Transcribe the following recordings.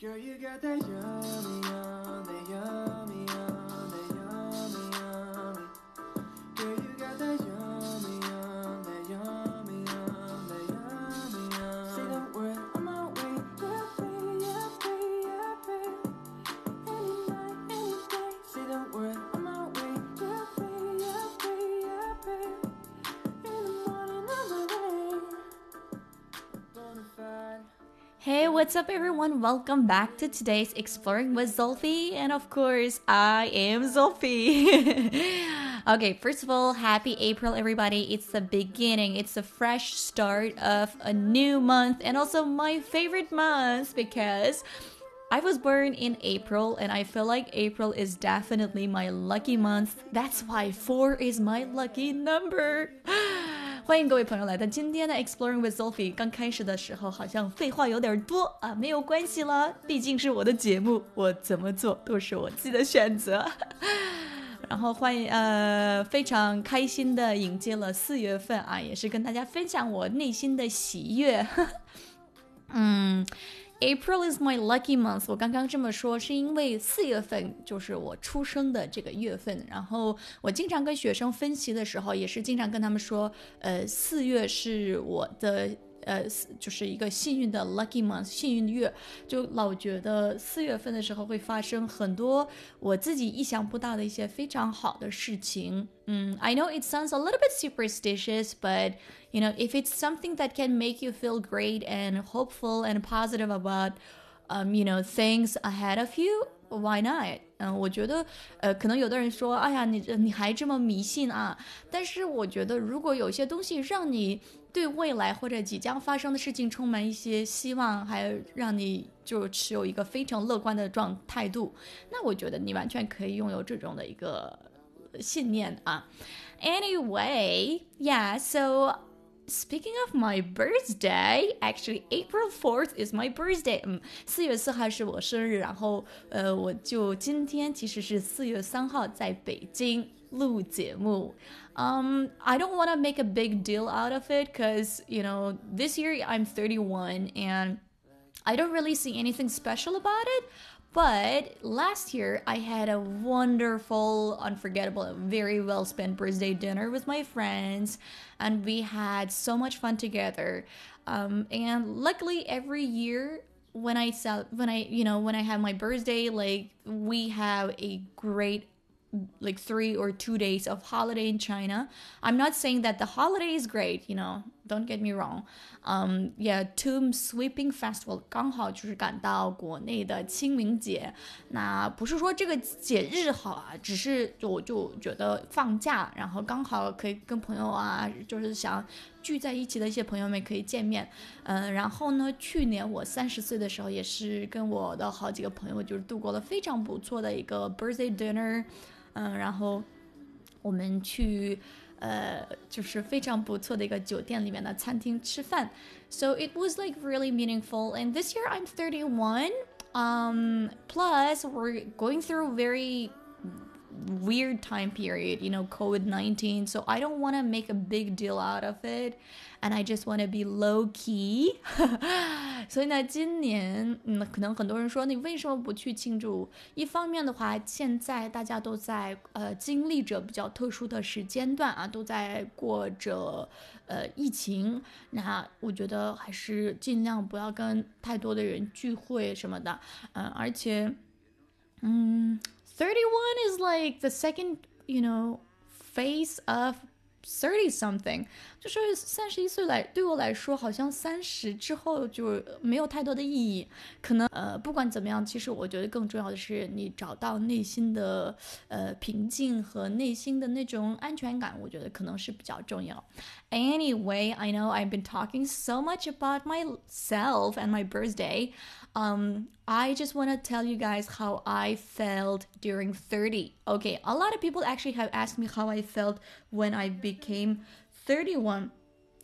Girl, you got that yummy, yum, that yummy, what's up, everyone? Welcome back to today's Exploring with Sophie. And of course, I am Sophie. okay, first of all, happy April, everybody. It's the beginning, it's a fresh start of a new month, and also my favorite month because. I was born in April, and I feel like April is definitely my lucky month. That's why four is my lucky number. 欢迎各位朋友来到今天的 Exploring with Sophie。刚开始的时候好像废话有点多啊，没有关系了，毕竟是我的节目，我怎么做都是我自己的选择。然后欢迎呃，非常开心的迎接了四月份啊，也是跟大家分享我内心的喜悦。嗯。April is my lucky month。我刚刚这么说是因为四月份就是我出生的这个月份。然后我经常跟学生分析的时候，也是经常跟他们说，呃，四月是我的。呃，就是一个幸运的 lucky month，幸运月，就老觉得四月份的时候会发生很多我自己意想不到的一些非常好的事情。嗯，I know it sounds a little bit superstitious, but you know, if it's something that can make you feel great and hopeful and positive about, um, you know, things ahead of you, why not？嗯，我觉得，呃，可能有的人说，哎呀，你你还这么迷信啊？但是我觉得，如果有些东西让你对未来或者即将发生的事情充满一些希望，还让你就持有一个非常乐观的状态度，那我觉得你完全可以拥有这种的一个信念啊。Anyway, yeah, so. Speaking of my birthday, actually April 4th is my birthday. 嗯，四月四号是我生日，然后呃，我就今天其实是四月三号在北京录节目。Um, I don't want to make a big deal out of it because you know this year I'm 31 and I don't really see anything special about it. But last year, I had a wonderful, unforgettable, very well spent birthday dinner with my friends, and we had so much fun together. Um, and luckily, every year when I sell, when I, you know, when I have my birthday, like we have a great like three or two days of holiday in China. I'm not saying that the holiday is great, you know, don't get me wrong. Um, yeah, Tomb Sweeping Festival 刚好就是赶到国内的清明节。那不是说这个节日好啊，只是就我就觉得放假，然后刚好可以跟朋友啊，就是想聚在一起的一些朋友们可以见面。嗯，然后呢，去年我三十岁的时候，也是跟我的好几个朋友就是度过了非常不错的一个 birthday dinner。嗯，然后我们去呃，就是非常不错的一个酒店里面的餐厅吃饭。So it was like really meaningful. And this year I'm 31. Um, plus we're going through very weird time period, you know, COVID 19. So I don't want to make a big deal out of it. And I just want to be low key 所以呢，今年嗯，可能很多人说你为什么不去庆祝？一方面的话，现在大家都在呃经历着比较特殊的时间段啊，都在过着呃疫情。那我觉得还是尽量不要跟太多的人聚会什么的。嗯，而且嗯。 31 is like the second, you know, phase of thirty something，就是三十一岁来对我来说，好像三十之后就没有太多的意义。可能呃，不管怎么样，其实我觉得更重要的是你找到内心的呃平静和内心的那种安全感，我觉得可能是比较重要。Anyway, I know I've been talking so much about myself and my birthday. Um, I just want to tell you guys how I felt during 30. Okay, a lot of people actually have asked me how I felt when I became 31.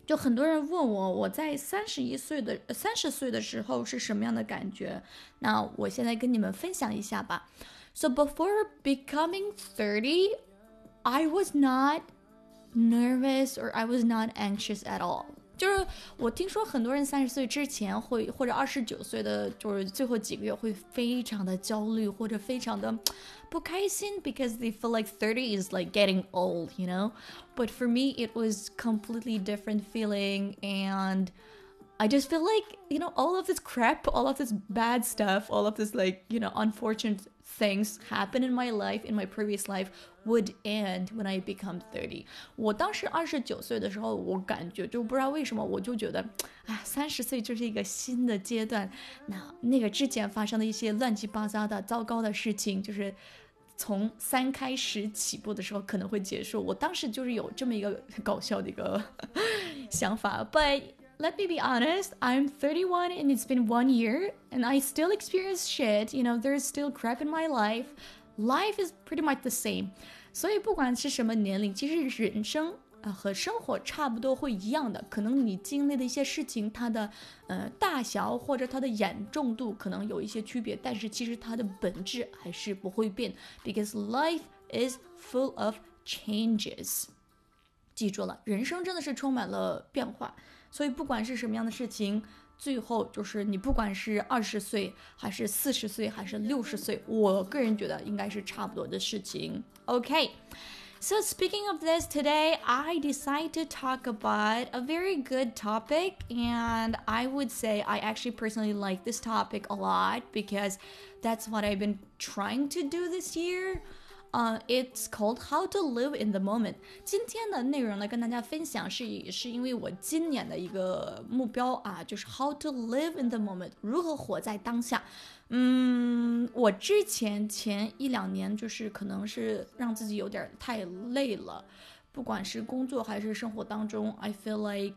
就很多人问我，我在三十一岁的三十岁的时候是什么样的感觉？那我现在跟你们分享一下吧。So before becoming thirty, I was not nervous or I was not anxious at all. 就是我听说很多人三十岁之前会，或者二十九岁的就是最后几个月会非常的焦虑，或者非常的不开心，because they feel like thirty is like getting old, you know. But for me, it was completely different feeling and. I just feel like, you know, all of this crap, all of this bad stuff, all of this like, you know, unfortunate things happen in my life, in my previous life, would end when I become thirty. 我当时二十九岁的时候，我感觉就不知道为什么，我就觉得，哎，三十岁就是一个新的阶段。那那个之前发生的一些乱七八糟的、糟糕的事情，就是从三开始起步的时候可能会结束。我当时就是有这么一个搞笑的一个 想法，but let me be honest, I'm 31 and it's been one year and I still experience shit. You know, there's still crap in my life. Life is pretty much the same. 所以不管是什么年龄，其实人生啊和生活差不多会一样的。可能你经历的一些事情，它的呃大小或者它的严重度可能有一些区别，但是其实它的本质还是不会变。Because life is full of changes. 记住了，人生真的是充满了变化。 所以不管是什么样的事情，最后就是你不管是二十岁还是四十岁还是六十岁，我个人觉得应该是差不多的事情。OK。So, speaking of this, today I decided to talk about a very good topic, and I would say I actually personally like this topic a lot because that's what I've been trying to do this year. 呃，It's called How to Live in the Moment。今天的内容呢，跟大家分享是是因为我今年的一个目标啊，就是 How to Live in the Moment，如何活在当下。嗯，我之前前一两年就是可能是让自己有点太累了，不管是工作还是生活当中，I feel like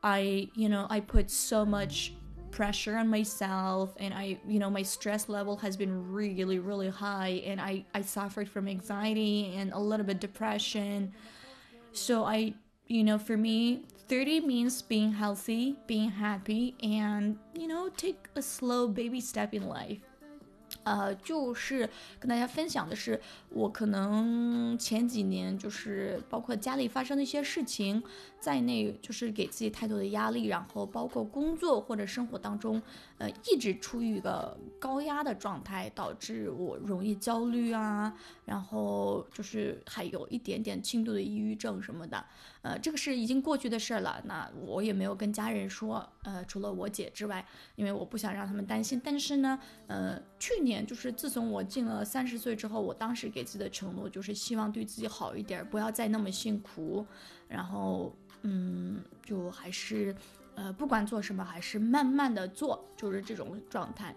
I you know I put so much Pressure on myself and i you know my stress level has been really really high and i i suffered from anxiety and a little bit depression. So i you know for me 30 means being healthy being happy and you know take a slow baby step in life 呃，就是跟大家分享的是，我可能前几年就是包括家里发生的一些事情在内，就是给自己太多的压力，然后包括工作或者生活当中，呃，一直处于一个高压的状态，导致我容易焦虑啊，然后就是还有一点点轻度的抑郁症什么的。呃，这个是已经过去的事儿了，那我也没有跟家人说，呃，除了我姐之外，因为我不想让他们担心。但是呢，呃，去年就是自从我进了三十岁之后，我当时给自己的承诺就是希望对自己好一点，不要再那么辛苦。然后，嗯，就还是，呃，不管做什么，还是慢慢的做，就是这种状态。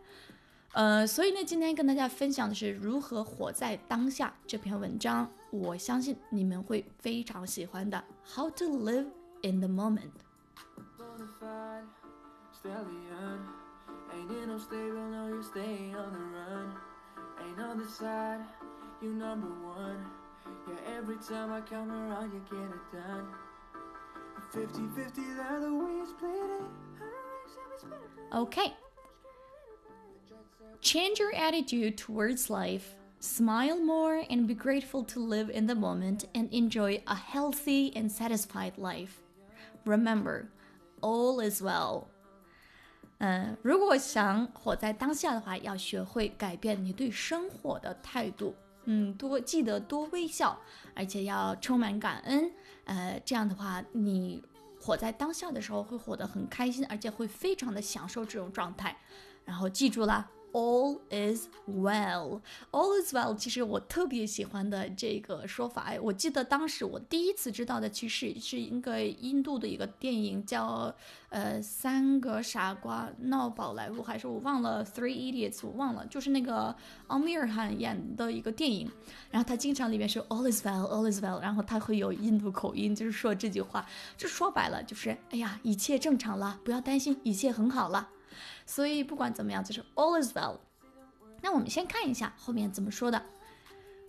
呃，所以呢，今天跟大家分享的是如何活在当下这篇文章，我相信你们会非常喜欢的。How to live in the moment。Okay. Change your attitude towards life. Smile more and be grateful to live in the moment and enjoy a healthy and satisfied life. Remember, all is well. 嗯，如果想活在当下的话，要学会改变你对生活的态度。嗯，多记得多微笑，而且要充满感恩。呃，这样的话，你 活在当下的时候会活得很开心，而且会非常的享受这种状态。然后记住了。All is well. All is well. 其实我特别喜欢的这个说法，哎，我记得当时我第一次知道的，其实是一个印度的一个电影，叫呃《三个傻瓜闹宝莱坞》，还是我忘了《Three Idiots》，我忘了，就是那个奥米尔汗演的一个电影。然后他经常里面说 All is well, All is well，然后他会有印度口音，就是说这句话，就说白了就是，哎呀，一切正常了，不要担心，一切很好了。所以不管怎么样，就是 all is well。那我们先看一下后面怎么说的。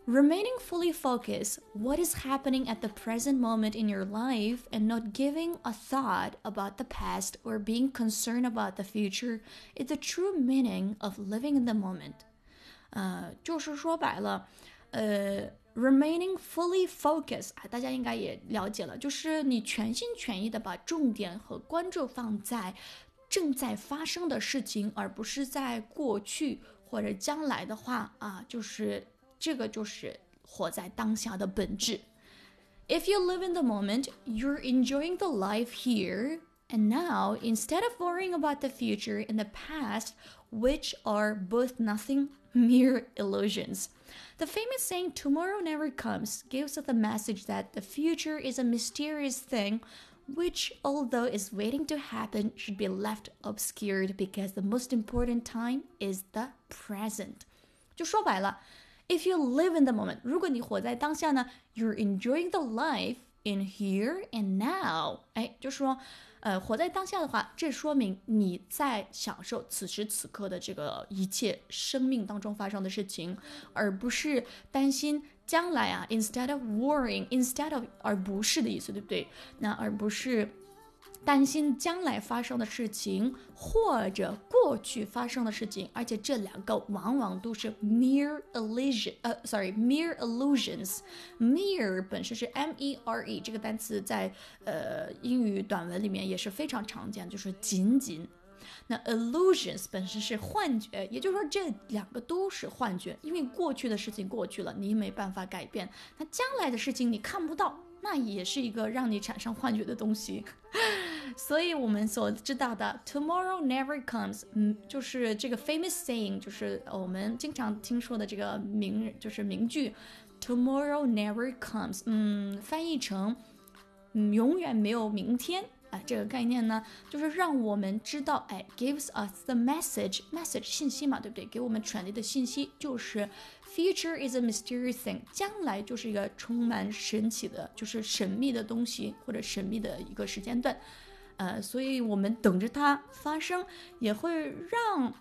Remaining fully focused, what is happening at the present moment in your life, and not giving a thought about the past or being concerned about the future, is the true meaning of living in the moment. 呃，就是说白了，呃， remaining fully focused 啊，大家应该也了解了，就是你全心全意的把重点和关注放在 正在发生的事情，而不是在过去或者将来的话啊，就是这个就是活在当下的本质。If you live in the moment, you're enjoying the life here and now instead of worrying about the future and the past, which are both nothing, mere illusions. The famous saying, tomorrow never comes, gives us the message that the future is a mysterious thing, which, although is waiting to happen, should be left obscured because the most important time is the present. 就说白了，if you live in the moment，如果你活在当下呢，you're enjoying the life in here and now。哎，就说。呃，活在当下的话，这说明你在享受此时此刻的这个一切生命当中发生的事情，而不是担心 将来啊。Instead of worrying，instead of 而不是的意思，对不对？那而不是。担心将来发生的事情，或者过去发生的事情，而且这两个往往都是 mere illusion，呃，sorry，mere illusions。mere 本身是 m e r e 这个单词在呃英语短文里面也是非常常见，就是仅仅。那 illusions 本身是幻觉，也就是说这两个都是幻觉，因为过去的事情过去了，你没办法改变，那将来的事情你看不到。那也是一个让你产生幻觉的东西，所以我们所知道的 tomorrow never comes，嗯，就是这个 famous saying，就是我们经常听说的这个名，就是名句，tomorrow never comes，嗯，翻译成，嗯，永远没有明天。这个概念呢，就是让我们知道，哎，gives us the message，message 信息嘛，对不对？给我们传递的信息就是 future is a mysterious thing，将来就是一个充满神奇的，就是神秘的东西或者神秘的一个时间段，呃，所以我们等着它发生，也会让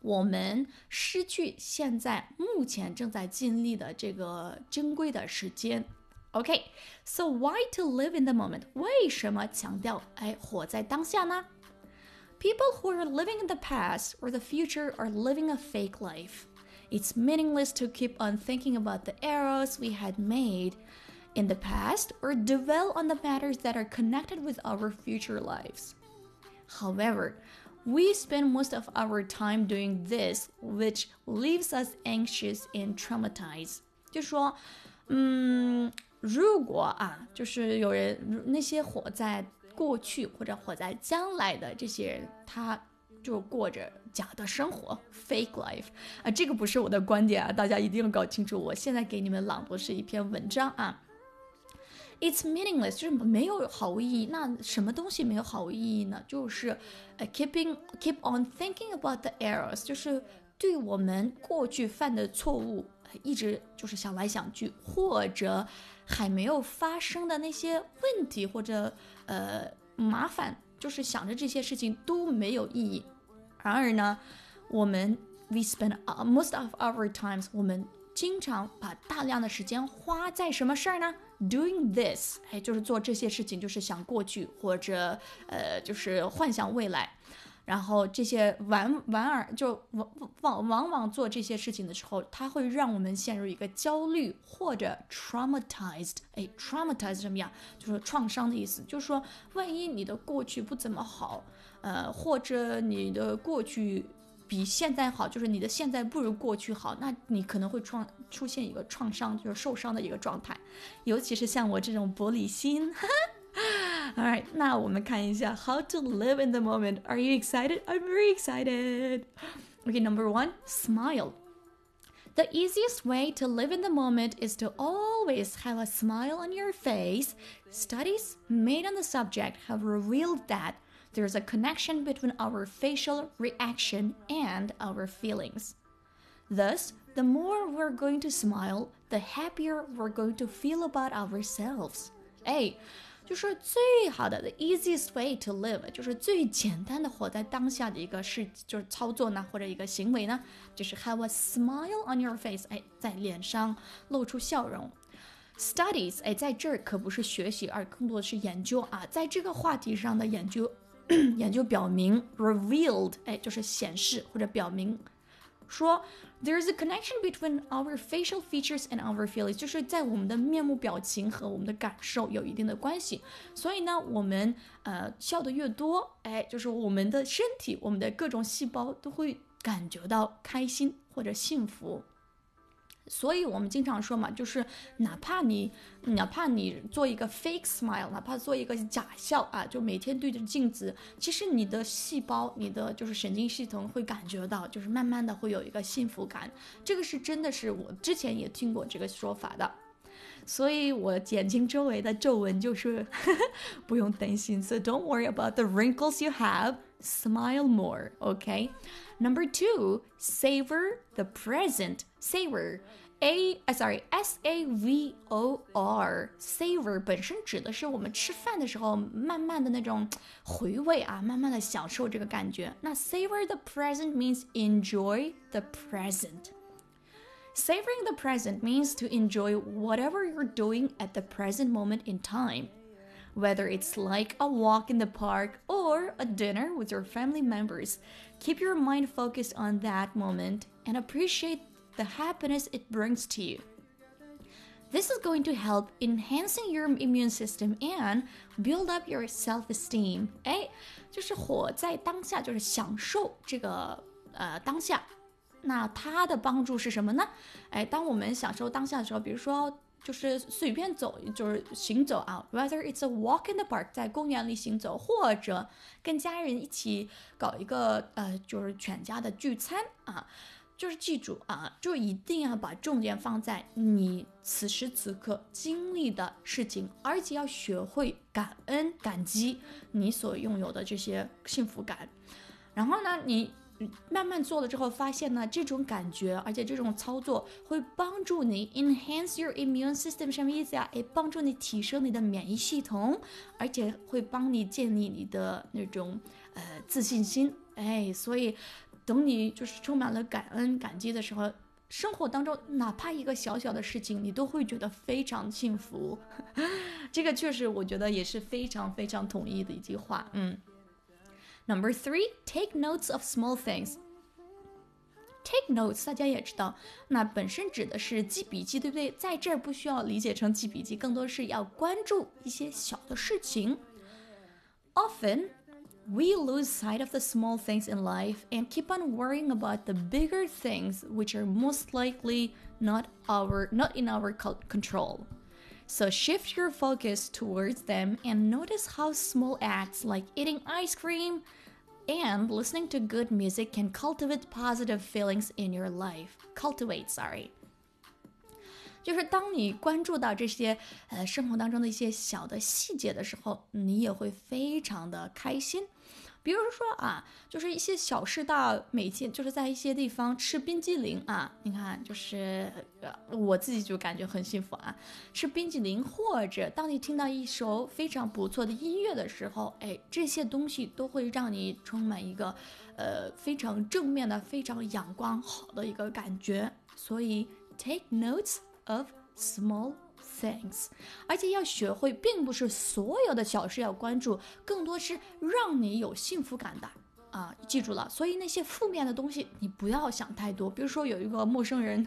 我们失去现在目前正在经历的这个珍贵的时间。Okay, so why to live in the moment? 为什么强调哎活在当下呢？People who are living in the past or the future are living a fake life. It's meaningless to keep on thinking about the errors we had made in the past or dwell on the matters that are connected with our future lives. However, we spend most of our time doing this, which leaves us anxious and traumatized. 就说，嗯， 如果啊，就是有人那些活在过去或者活在将来的这些人，他就过着假的生活，fake life 啊，这个不是我的观点啊，大家一定要搞清楚。我现在给你们朗读是一篇文章啊，It's meaningless，就是没有毫无意义。那什么东西没有毫无意义呢？就是呃，keeping keep on thinking about the errors，就是对我们过去犯的错误。一直就是想来想去，或者还没有发生的那些问题或者呃麻烦，就是想着这些事情都没有意义。然而呢，我们 we spend most of our times，我们经常把大量的时间花在什么事儿呢？Doing this，哎，就是做这些事情，就是想过去或者呃，就是幻想未来。然后这些玩玩儿就往往往往做这些事情的时候，它会让我们陷入一个焦虑或者 traumatized。哎，traumatized 什么呀？就是创伤的意思。就是说，万一你的过去不怎么好，呃，或者你的过去比现在好，就是你的现在不如过去好，那你可能会创出现一个创伤，就是受伤的一个状态。尤其是像我这种玻璃心。哈哈 Alright，那我们看一下 how to live in the moment. Are you excited? I'm very excited. Okay, number one, smile. The easiest way to live in the moment is to always have a smile on your face. Studies made on the subject have revealed that there's a connection between our facial reaction and our feelings. Thus, the more we're going to smile, the happier we're going to feel about ourselves. Hey, 就是最好的 the easiest way to live，就是最简单的活在当下的一个事，就是操作呢，或者一个行为呢，就是 have a smile on your face，哎，在脸上露出笑容。Studies，哎，在这儿可不是学习，而更多的是研究啊，在这个话题上的研究，研究表明 revealed，哎，就是显示或者表明。说 there's a connection between our facial features and our feelings，就是在我们的面目表情和我们的感受有一定的关系。所以呢，我们呃笑的越多，哎，就是我们的身体、我们的各种细胞都会感觉到开心或者幸福。所以我们经常说嘛，就是哪怕你哪怕你做一个 fake smile，哪怕做一个假笑啊，就每天对着镜子，其实你的细胞、你的就是神经系统会感觉到，就是慢慢的会有一个幸福感。这个是真的是我之前也听过这个说法的，所以我眼睛周围的皱纹就是 不用担心。So don't worry about the wrinkles you have. Smile more, okay? Number two, savor the present. Savor, a, uh, sorry, S A V O R. Savor 本身指的是我们吃饭的时候，慢慢的那种回味啊，慢慢的享受这个感觉。那 savor the present means enjoy the present. Savoring the present means to enjoy whatever you're doing at the present moment in time whether it's like a walk in the park or a dinner with your family members. Keep your mind focused on that moment and appreciate the happiness it brings to you. This is going to help enhancing your immune system and build up your self-esteem. 哎，就是活在当下，就是享受这个呃当下。那它的帮助是什么呢？哎，当我们享受当下的时候，比如说就是随便走，就是行走啊。Whether it's a walk in the park，在公园里行走，或者跟家人一起搞一个呃，就是全家的聚餐啊。 就是记住啊，就一定要把重点放在你此时此刻经历的事情，而且要学会感恩、感激你所拥有的这些幸福感。然后呢，你。慢慢做了之后，发现呢，这种感觉，而且这种操作会帮助你 enhance your immune system，什么意思呀？诶，帮助你提升你的免疫系统，而且会帮你建立你的那种呃自信心。哎，所以等你就是充满了感恩、感激的时候，生活当中哪怕一个小小的事情，你都会觉得非常幸福。这个确实，我觉得也是非常非常统一的一句话。嗯。Number three, take notes of small things. Take notes，大家也知道，那本身指的是记笔记，对不对？在这儿不需要理解成记笔记，更多是要关注一些小的事情。Often, we lose sight of the small things in life and keep on worrying about the bigger things, which are most likely not our not in our control. So shift your focus towards them and notice how small acts like eating ice cream and listening to good music can cultivate positive feelings in your life. Cultivate, sorry. 就是当你关注到这些呃生活当中的一些小的细节的时候，你也会非常的开心。比如说啊，就是一些小事大，每天就是在一些地方吃冰激凌啊，你看，就是我自己就感觉很幸福啊。吃冰激凌，或者当你听到一首非常不错的音乐的时候，哎，这些东西都会让你充满一个呃非常正面的、非常阳光好的一个感觉。所以，take notes of small。things，而且要学会，并不是所有的小事要关注，更多是让你有幸福感的啊！记住了，所以那些负面的东西你不要想太多。比如说有一个陌生人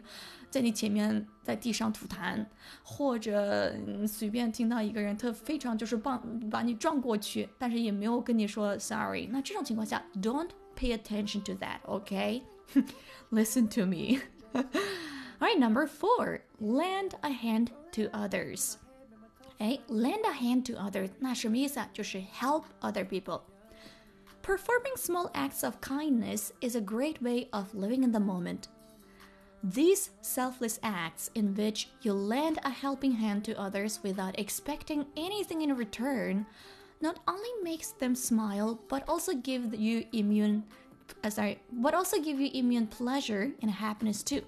在你前面在地上吐痰，或者随便听到一个人他非常就是棒把你撞过去，但是也没有跟你说 sorry，那这种情况下，don't pay attention to that，OK？Listen to me。All right, number four, lend a hand to others. 哎，lend a hand to others，那什么意思啊？就是 help other people. Performing small acts of kindness is a great way of living in the moment. These selfless acts, in which you lend a helping hand to others without expecting anything in return, not only makes them smile, but also give you immune, uh, sorry, but also give you immune pleasure and happiness too.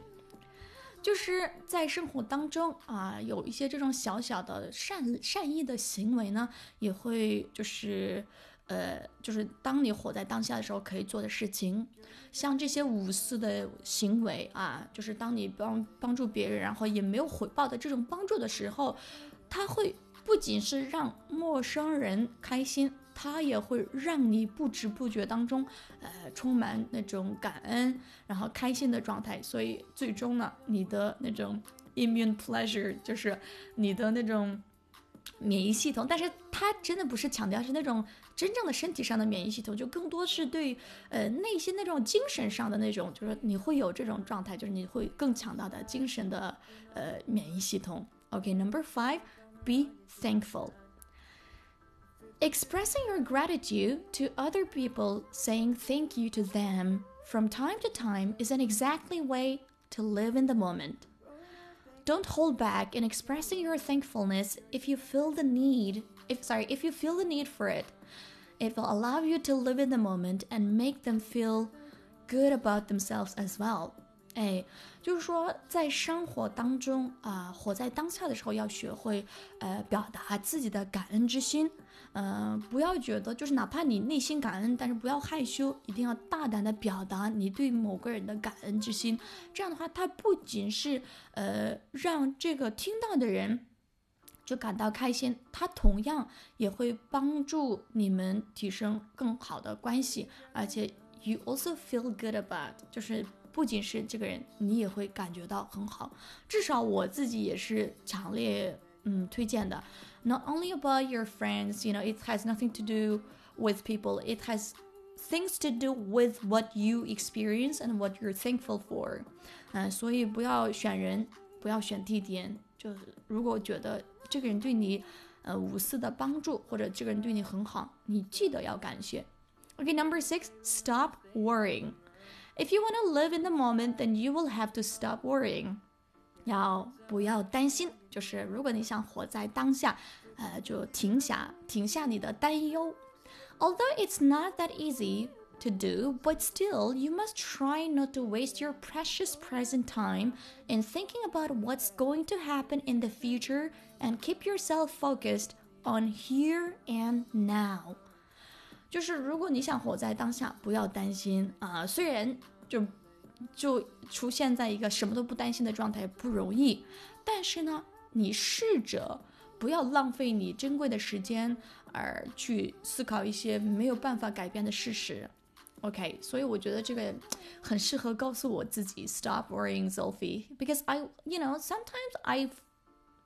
就是在生活当中啊，有一些这种小小的善善意的行为呢，也会就是，呃，就是当你活在当下的时候可以做的事情，像这些无私的行为啊，就是当你帮帮助别人，然后也没有回报的这种帮助的时候，它会不仅是让陌生人开心。它也会让你不知不觉当中，呃，充满那种感恩，然后开心的状态。所以最终呢，你的那种 immune pleasure 就是你的那种免疫系统，但是它真的不是强调是那种真正的身体上的免疫系统，就更多是对呃内心那种精神上的那种，就是你会有这种状态，就是你会更强大的精神的呃免疫系统。OK，number、five，be thankful。Expressing your gratitude to other people, saying thank you to them from time to time is an exactly way to live in the moment. Don't hold back in expressing your thankfulness if you feel the need, if sorry, if you feel the need for it. It will allow you to live in the moment and make them feel good about themselves as well. 哎，就是说，在生活当中啊，活在当下的时候，要学会呃表达自己的感恩之心。嗯，不要觉得就是哪怕你内心感恩，但是不要害羞，一定要大胆的表达你对某个人的感恩之心。这样的话，它不仅是呃让这个听到的人就感到开心，它同样也会帮助你们提升更好的关系，而且 you also feel good about，就是不仅是这个人，你也会感觉到很好。至少我自己也是强烈嗯推荐的。not only about your friends, you know, it has nothing to do with people. It has things to do with what you experience and what you're thankful for. 嗯，所以不要选人，不要选地点。就是如果觉得这个人对你，呃，无私的帮助，或者这个人对你很好，你记得要感谢。Okay, number six, stop worrying. If you want to live in the moment, then you will have to stop worrying. 要不要担心？就是如果你想活在当下，呃，就停下，停下你的担忧。Although it's not that easy to do, but still, you must try not to waste your precious present time in thinking about what's going to happen in the future and keep yourself focused on here and now. 就是如果你想活在当下，不要担心啊、虽然就就出现在一个什么都不担心的状态不容易，但是呢，你试着不要浪费你珍贵的时间，而去思考一些没有办法改变的事实。OK，所以我觉得这个很适合告诉我自己 Stop worrying, Sophie, because I, you know, sometimes I,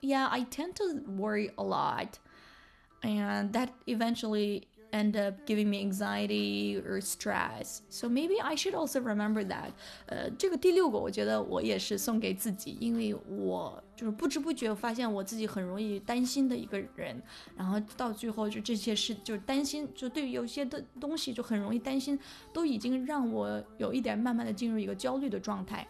yeah, I tend to worry a lot, and that eventually end up giving me anxiety or stress. So maybe I should also remember that. 呃，这个第六个我觉得我也是送给自己，因为我就是不知不觉发现我自己很容易担心的一个人，然后到最后就这些事就担心，就对于有些的东西就很容易担心，都已经让我有一点慢慢的进入一个焦虑的状态。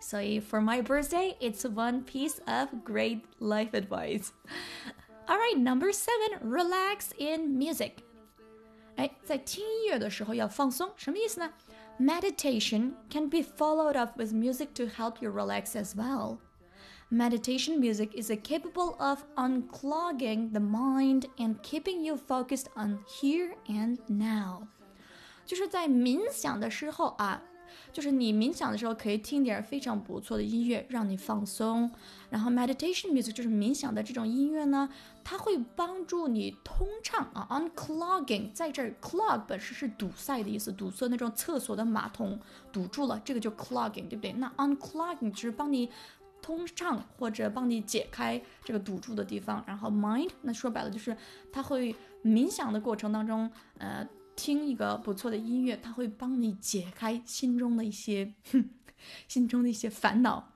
所以 for my birthday, it's one piece of great life advice. All right, number seven, relax in music. 哎，在听音乐的时候要放松，什么意思呢？Meditation can be followed up with music to help you relax as well. Meditation music is capable of unclogging the mind and keeping you focused on here and now. 就是在冥想的时候啊， 就是你冥想的时候可以听点非常不错的音乐，让你放松。然后 meditation music 就是冥想的这种音乐呢，它会帮助你通畅啊，unclogging，在这儿 clog 本身是堵塞的意思，堵塞那种厕所的马桶堵住了，这个就 clogging，对不对？那 unclogging 就是帮你通畅或者帮你解开这个堵住的地方。然后 mind，那说白了就是它会冥想的过程当中，呃。听一个不错的音乐，它会帮你解开心中的一些心中的一些烦恼。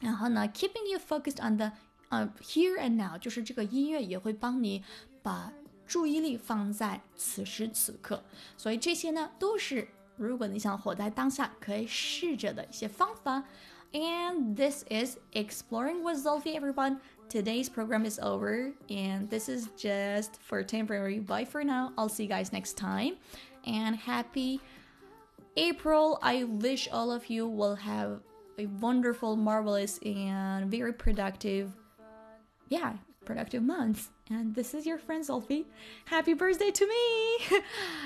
然后呢，keeping you focused on the 呃、uh, here and now，就是这个音乐也会帮你把注意力放在此时此刻。所以这些呢，都是如果你想活在当下，可以试着的一些方法。And this is exploring with Sophie, everyone. Today's program is over, and this is just for temporary. Bye for now. I'll see you guys next time, and happy April. I wish all of you will have a wonderful, marvelous, and very productive, yeah, productive months. And this is your friend Sophie. Happy birthday to me!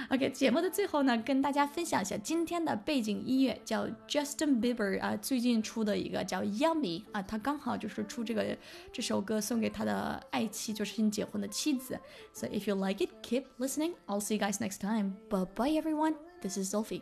OK，节目的最后呢，跟大家分享一下今天的背景音乐，叫 Justin Bieber 啊，最近出的一个叫 Yummy 啊，他刚好就是出这个这首歌送给他的爱妻，就是新结婚的妻子。So if you like it, keep listening. I'll see you guys next time. Bye bye everyone. This is Sophie.